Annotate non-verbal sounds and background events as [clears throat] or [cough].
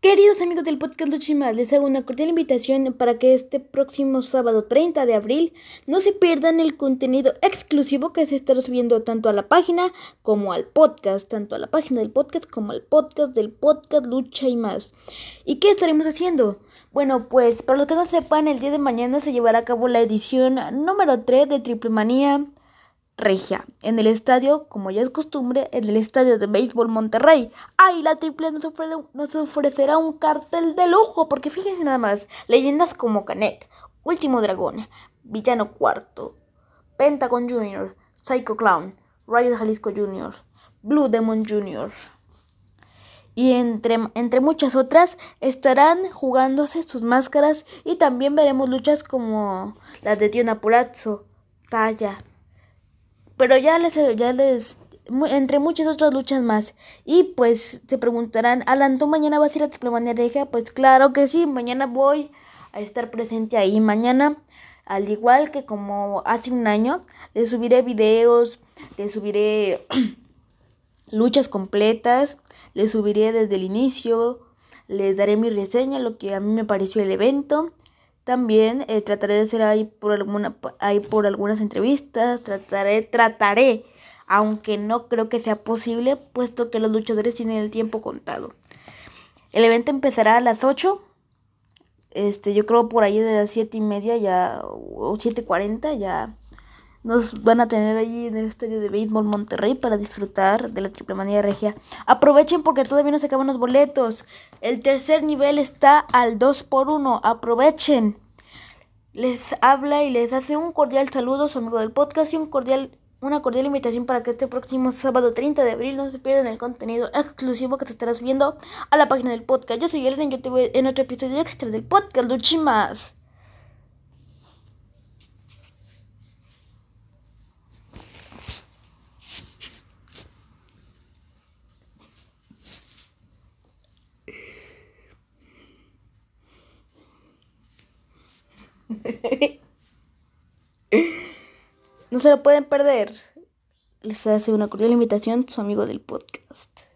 Queridos amigos del podcast Luchimas, les hago una cordial invitación para que este próximo sábado 30 de abril no se pierdan el contenido exclusivo que se estará subiendo tanto a la página como al podcast, tanto a la página del podcast como al podcast del podcast Lucha y más. ¿Y qué estaremos haciendo? Bueno, pues para los que no sepan, el día de mañana se llevará a cabo la edición número 3 de Triple Manía Regia, en el estadio, como ya es costumbre, en el estadio de béisbol Monterrey. ¡Ay! La triple nos, nos ofrecerá un cartel de lujo, porque fíjense nada más, leyendas como Canek, Último Dragón, Villano Cuarto, Pentagon Jr., Psycho Clown, Riot Jalisco Jr., Blue Demon Jr., y entre, entre, muchas otras estarán jugándose sus máscaras y también veremos luchas como las de Tío Napurazzo, Talla, pero ya les, ya les, entre muchas otras luchas más. Y pues se preguntarán, Alan, ¿tú mañana vas a ir a Regia? Pues claro que sí, mañana voy a estar presente ahí. Mañana, al igual que como hace un año, les subiré videos, les subiré [clears throat] luchas completas, les subiré desde el inicio, les daré mi reseña, lo que a mí me pareció el evento. También eh, trataré de hacer ahí por, alguna, ahí por algunas entrevistas, trataré, trataré, aunque no creo que sea posible, puesto que los luchadores tienen el tiempo contado. El evento empezará a las 8, este, yo creo por ahí de las 7 y media ya, o 7.40 ya nos van a tener allí en el estadio de béisbol Monterrey para disfrutar de la triple manía regia. Aprovechen porque todavía no se acaban los boletos. El tercer nivel está al 2 por 1 Aprovechen. Les habla y les hace un cordial saludo su amigo del podcast y un cordial, una cordial invitación para que este próximo sábado 30 de abril no se pierdan el contenido exclusivo que se estará subiendo a la página del podcast. Yo soy Elena y yo te voy en otro episodio extra del podcast Luchimas. [laughs] no se lo pueden perder. Les hace una cordial invitación su amigo del podcast.